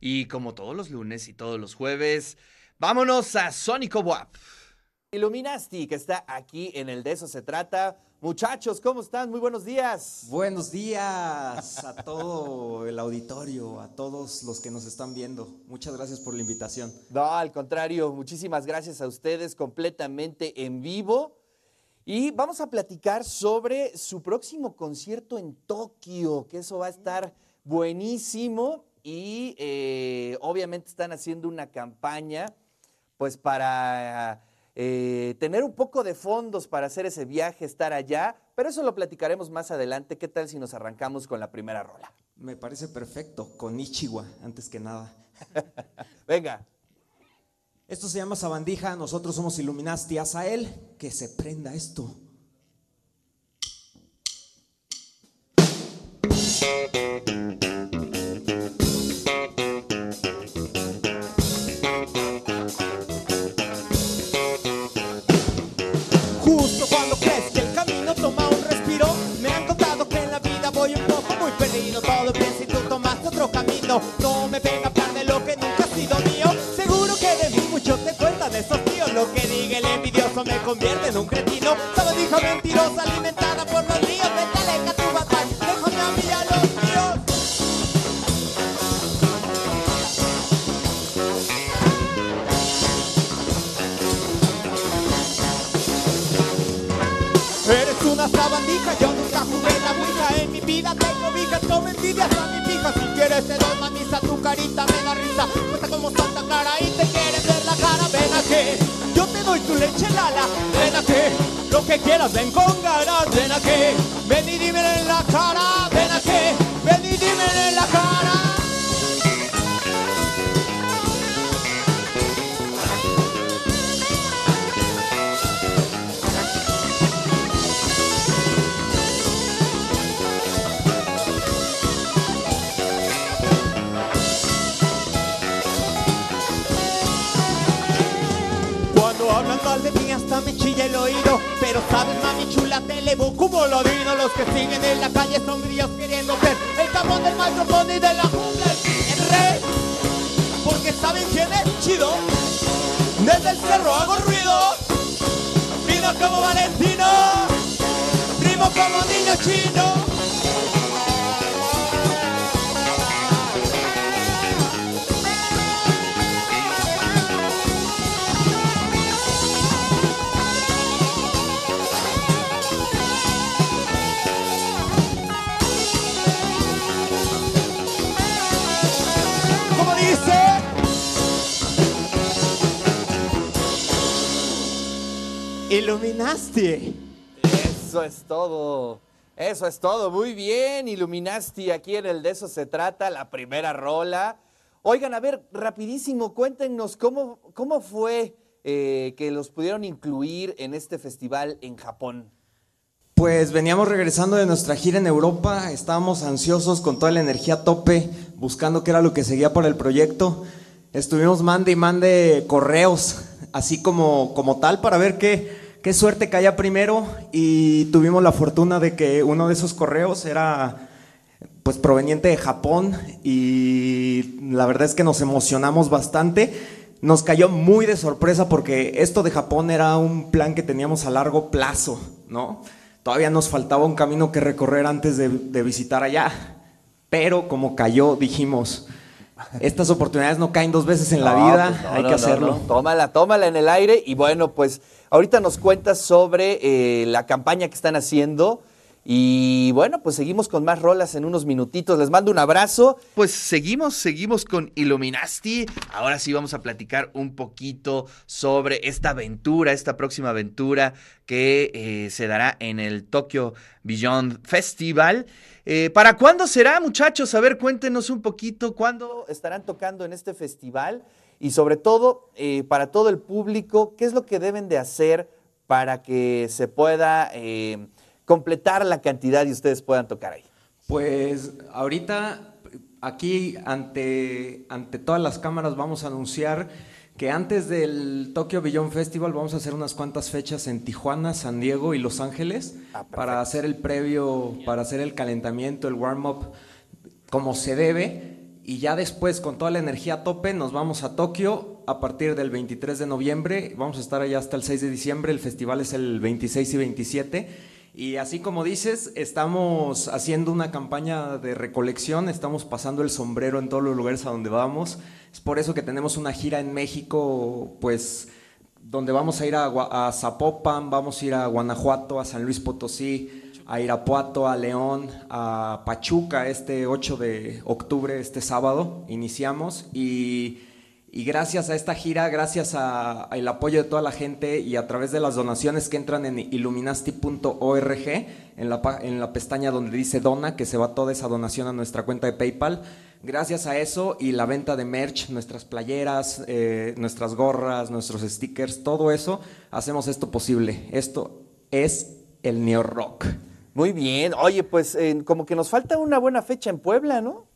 Y como todos los lunes y todos los jueves, vámonos a Sónico WAP. Illuminasti, que está aquí en el De Eso Se Trata. Muchachos, ¿cómo están? Muy buenos días. Buenos días a todo el auditorio, a todos los que nos están viendo. Muchas gracias por la invitación. No, al contrario, muchísimas gracias a ustedes completamente en vivo. Y vamos a platicar sobre su próximo concierto en Tokio, que eso va a estar buenísimo. Y eh, obviamente están haciendo una campaña, pues para eh, tener un poco de fondos para hacer ese viaje, estar allá, pero eso lo platicaremos más adelante. ¿Qué tal si nos arrancamos con la primera rola? Me parece perfecto, con Ichiwa, antes que nada. Venga. Esto se llama Sabandija, nosotros somos Illuminati, a él que se prenda esto. No me venga a hablar de lo que nunca ha sido mío. Seguro que de mí muchos te cuentan esos tíos. Lo que diga el envidioso me convierte en un cretino. Sabadija mentirosa tu carita me da risa. Cuesta como Santa Clara y te quieres ver la cara. Ven aquí, yo te doy tu leche lala. Ven aquí, lo que quieras ven con ganas. Ven aquí, ven y dime en la cara de mí hasta me chilla el oído. Pero sabes mami chula te elevo como lo vino Los que siguen en la calle son grillos queriendo ser El cabrón del micrófono y de la jungla el rey. Porque saben quién es chido. Desde el cerro hago ruido. Vino como Valentino. Primo como niño chino Iluminaste. Eso es todo. Eso es todo. Muy bien, Iluminaste. Aquí en el de eso se trata, la primera rola. Oigan, a ver, rapidísimo, cuéntenos cómo, cómo fue eh, que los pudieron incluir en este festival en Japón. Pues veníamos regresando de nuestra gira en Europa, estábamos ansiosos con toda la energía a tope, buscando qué era lo que seguía por el proyecto. Estuvimos mande y mande correos, así como, como tal, para ver qué, qué suerte caía primero y tuvimos la fortuna de que uno de esos correos era pues proveniente de Japón y la verdad es que nos emocionamos bastante. Nos cayó muy de sorpresa porque esto de Japón era un plan que teníamos a largo plazo, ¿no? Todavía nos faltaba un camino que recorrer antes de, visitar allá, pero como cayó dijimos, estas oportunidades no caen dos veces en la vida, pues hay que hacerlo. tómala, tómala en el aire y bueno, pues Ahorita nos cuentas sobre eh, la campaña que están haciendo. Y bueno, pues seguimos con más rolas en unos minutitos. Les mando un abrazo. Pues seguimos, seguimos con Illuminasti. Ahora sí vamos a platicar un poquito sobre esta aventura, esta próxima aventura que eh, se dará en el Tokyo Beyond Festival. Eh, ¿Para cuándo será, muchachos? A ver, cuéntenos un poquito cuándo estarán tocando en este festival y sobre todo eh, para todo el público, qué es lo que deben de hacer para que se pueda completar la cantidad y ustedes puedan tocar ahí. Pues ahorita aquí ante, ante todas las cámaras vamos a anunciar que antes del Tokyo Beyond Festival vamos a hacer unas cuantas fechas en Tijuana, San Diego y Los Ángeles ah, para hacer el previo, para hacer el calentamiento, el warm-up como se debe Y ya después, con toda la energía a tope, nos vamos a Tokio a partir del 23 de noviembre. Vamos a estar allá hasta el 6 de diciembre. El festival es el 26 y 27. Y así como dices, estamos haciendo una campaña de recolección, estamos pasando el sombrero en todos los lugares a donde vamos. Es por eso que tenemos una gira en México, pues donde vamos a ir a, Zapopan, vamos a ir a Guanajuato, a San Luis Potosí, a Irapuato, a León, a Pachuca este 8 de octubre, este sábado, iniciamos y, gracias a esta gira, gracias al apoyo de toda la gente y a través de las donaciones que entran en illuminasti.org, en la, pestaña donde dice dona, que se va toda esa donación a nuestra cuenta de PayPal, gracias a eso y la venta de merch, nuestras playeras, eh, nuestras gorras, nuestros stickers, todo eso, hacemos esto posible. Esto es el Neo Rock. Muy bien. Oye, pues como que nos falta una buena fecha en Puebla, ¿no?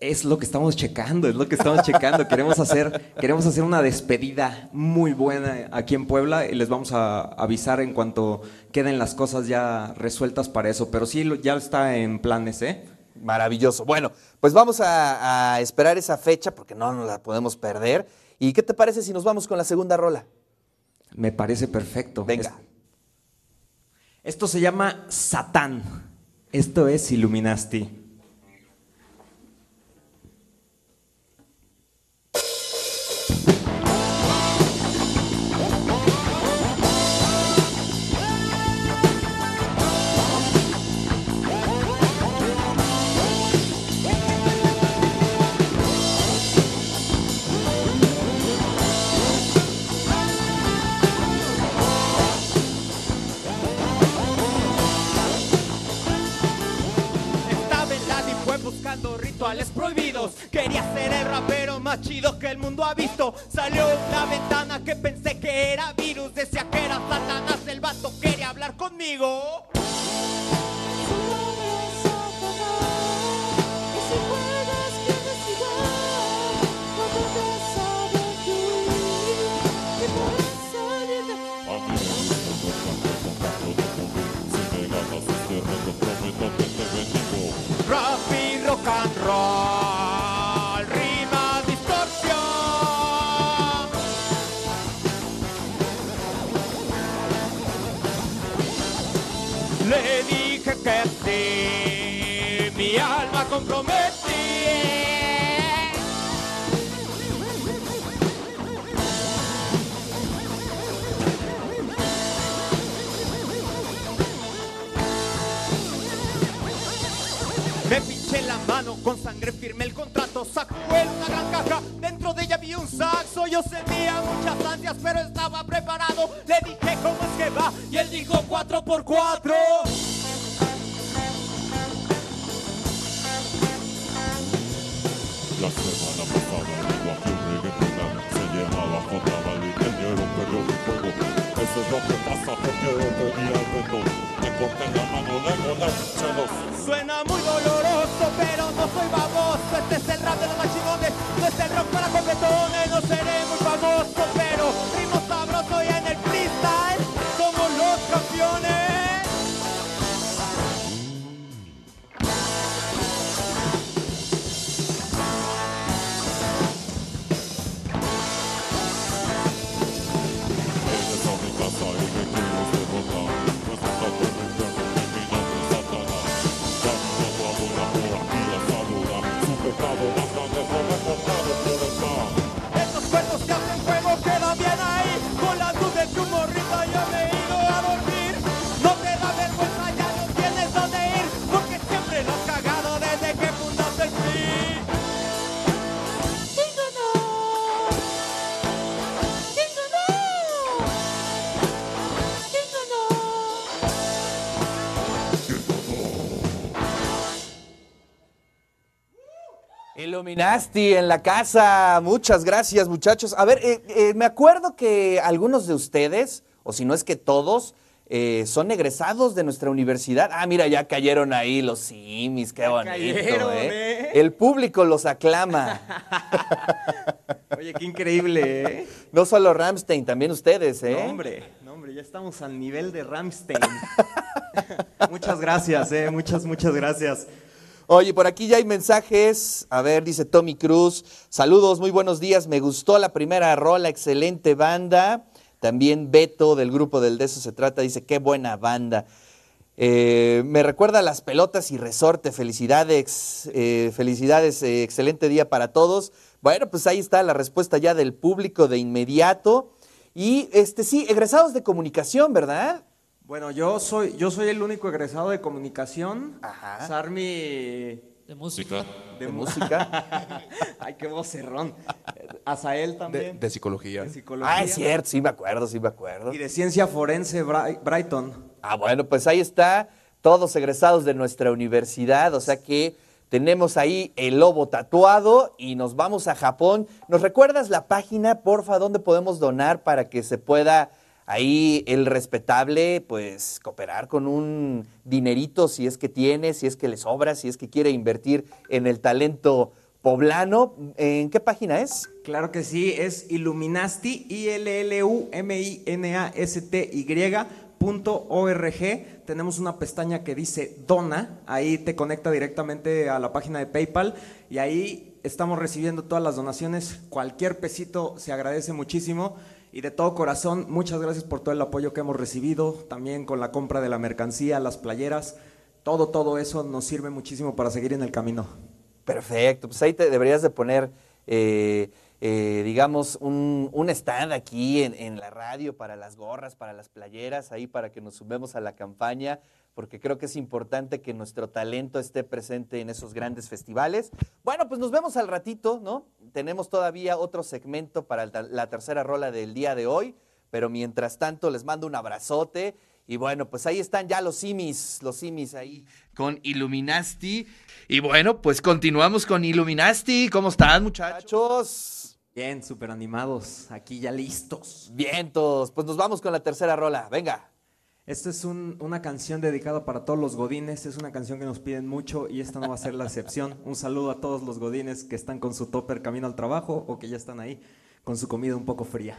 Es lo que estamos checando, es lo que estamos checando. queremos, hacer, queremos hacer una despedida muy buena aquí en Puebla y les vamos a avisar en cuanto queden las cosas ya resueltas para eso. Pero sí, ya está en planes, ¿eh? Maravilloso. Bueno, pues vamos a, esperar esa fecha porque no nos la podemos perder. ¿Y qué te parece si nos vamos con la segunda rola? Me parece perfecto. Venga. Esto se llama Satán. Esto es Illuminati. Más chido que el mundo ha visto. Salió una ventana que pensé que era virus. Decía que era Satanás, el vato quería hablar conmigo. Me pinché la mano con sangre firme el contrato, sacó una gran caja, dentro de ella vi un saxo, yo sentía muchas ansias pero estaba preparado, le dije cómo es que va y él dijo 4 por 4 Suena muy doloroso pero no soy baboso. Este es el rap de los machigones No es el rock para competones No seré muy famoso pero Iluminasti en la casa. Muchas gracias, muchachos. A ver, eh, eh, me acuerdo que algunos de ustedes, o si no es que todos, eh, son egresados de nuestra universidad. Ah, mira, ya cayeron ahí los simis, qué bonito. El público los aclama. Oye, qué increíble, ¿eh? No solo Ramstein, también ustedes, ¿eh? No, hombre, no, hombre, ya estamos al nivel de Ramstein. muchas gracias, ¿eh? Muchas, muchas gracias. Oye, por aquí ya hay mensajes. A ver, dice Tommy Cruz. Saludos, muy buenos días. Me gustó la primera rola, excelente banda. También Beto del grupo del De eso se trata dice, qué buena banda. Eh, me recuerda a las pelotas y resorte. Felicidades, eh, felicidades, eh, excelente día para todos. Bueno, pues ahí está la respuesta ya del público de inmediato. Y este sí, egresados de comunicación, ¿verdad? Bueno, yo soy, yo soy el único egresado de comunicación. Ajá. Sarmi De música. de, música. Ay, qué vocerrón. Azael también. de psicología. de psicología. Ah, es cierto, sí me acuerdo, sí me acuerdo. Y de ciencia forense Bri- Brighton. Ah, bueno, pues ahí está, todos egresados de nuestra universidad, o sea que tenemos ahí el lobo tatuado y nos vamos a Japón. ¿Nos recuerdas la página, porfa, donde podemos donar para que se pueda ahí el respetable, pues, cooperar con un dinerito si es que tiene, si es que le sobra, si es que quiere invertir en el talento poblano? ¿En qué página es? Claro que sí, es Illuminasti, I-L-L-U-M-I-N-A-S-T-Y punto org. Tenemos una pestaña que dice Dona, ahí te conecta directamente a la página de PayPal y ahí estamos recibiendo todas las donaciones. Cualquier pesito se agradece muchísimo y de todo corazón, muchas gracias por todo el apoyo que hemos recibido, también con la compra de la mercancía, las playeras. Todo, todo eso nos sirve muchísimo para seguir en el camino. Perfecto, pues ahí te deberías de poner, eh, eh, digamos, un, stand aquí en, la radio para las gorras, para las playeras, ahí para que nos sumemos a la campaña, porque creo que es importante que nuestro talento esté presente en esos grandes festivales. Bueno, pues nos vemos al ratito, ¿no? Tenemos todavía otro segmento para la tercera rola del día de hoy, pero mientras tanto les mando un abrazote. Y bueno, pues ahí están ya los simis, los simis ahí con Illuminasti. Y bueno, pues continuamos con Illuminasti. ¿Cómo están, muchachos? Bien, súper animados, aquí ya listos. Vientos, pues nos vamos con la tercera rola. Venga. Esta es un- una canción dedicada para todos los godines, es una canción que nos piden mucho y esta no va a ser la excepción. Un saludo a todos los godines que están con su topper camino al trabajo o que ya están ahí con su comida un poco fría.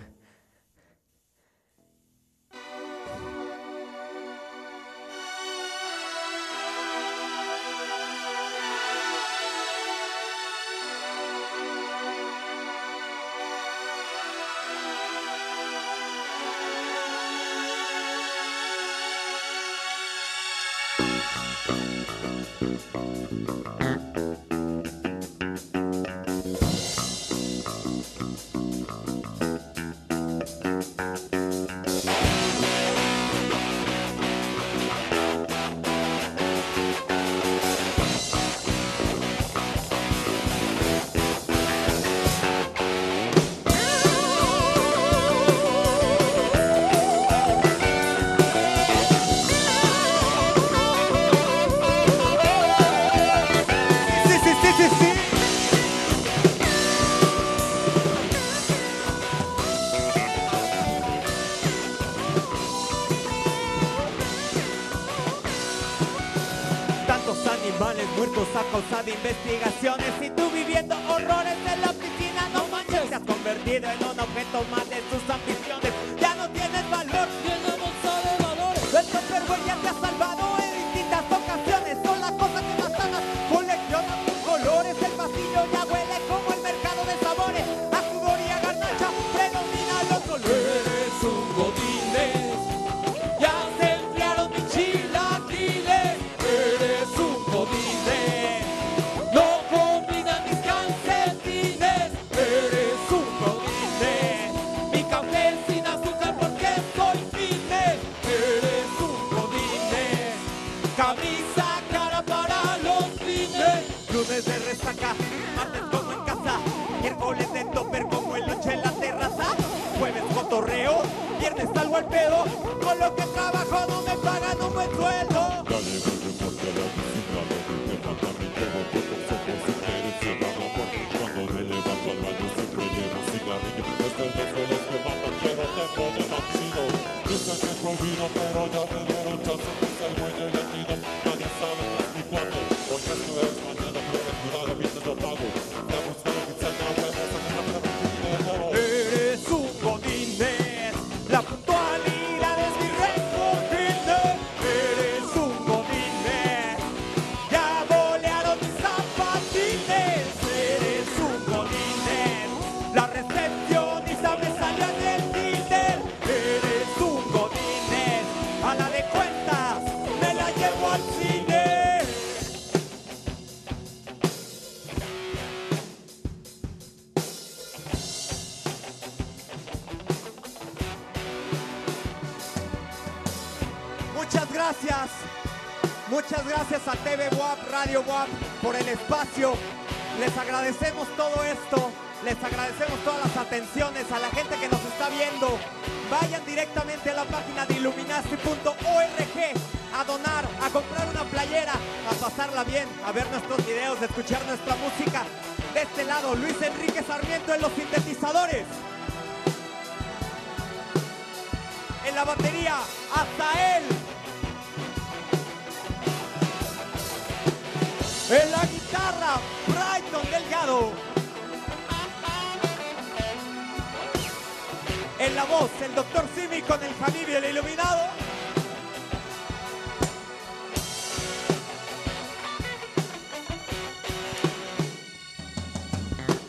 うん。Animales muertos a causa de investigaciones y tú viviendo horrores en la piscina, no manches, te has convertido en un objeto más de tus ambiciones. Ya no tienes valor, Tiene bolsa de valores. el ya te ha salvado Radio WAP por el espacio. Les agradecemos todo esto. Les agradecemos todas las atenciones a la gente que nos está viendo. Vayan directamente a la página de illuminasti.org a donar, a comprar una playera, a pasarla bien, a ver nuestros videos, a escuchar nuestra música. De este lado, Luis Enrique Sarmiento en los sintetizadores. En la batería, hasta él. En la guitarra, Brighton Delgado. En la voz, el doctor Simi con el y el iluminado.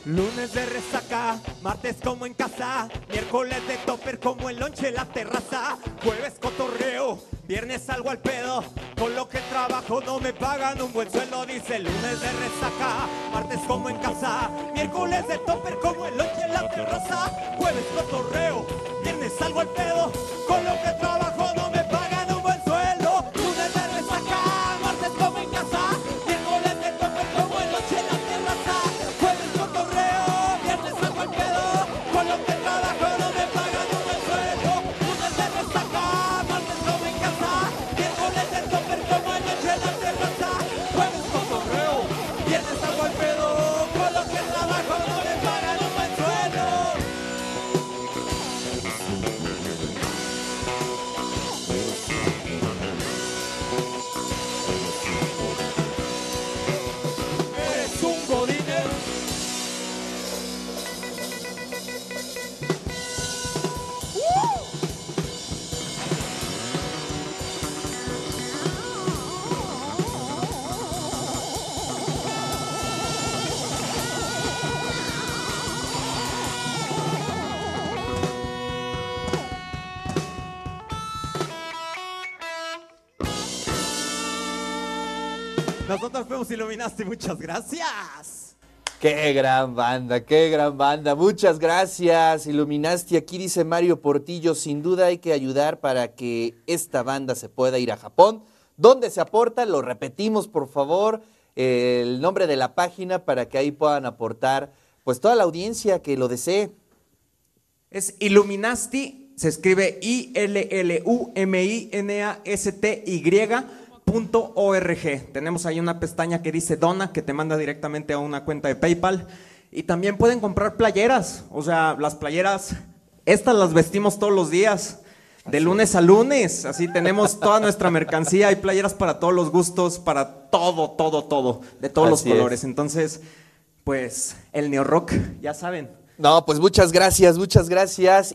Lunes de resaca, martes como en casa, miércoles de topper como el lonche en la terraza, jueves cotorreo, viernes salgo al pedo, con lo que trabajo no me pagan un buen sueldo, dice lunes de resaca, martes como en casa, miércoles de topper como el lonche en la terraza, jueves cotorreo, viernes salgo al pedo, con lo que trabajo Nosotros fuimos Iluminaste, muchas gracias. Qué gran banda, qué gran banda. Muchas gracias, Iluminasti. Aquí dice Mario Portillo, sin duda hay que ayudar para que esta banda se pueda ir a Japón. ¿Dónde se aporta? Lo repetimos, por favor, el nombre de la página para que ahí puedan aportar pues toda la audiencia que lo desee. Es Illuminasti, se escribe I-L-L-U-M-I-N-A-S-T-Y.org. Tenemos ahí una pestaña que dice Dona, que te manda directamente a una cuenta de PayPal. Y también pueden comprar playeras. O sea, las playeras, estas las vestimos todos los días. De lunes a lunes, así tenemos toda nuestra mercancía, hay playeras para todos los gustos, para todo, todo, todo, de todos los es. colores. Entonces, pues el neorrock, ya saben, No, pues muchas gracias, muchas gracias.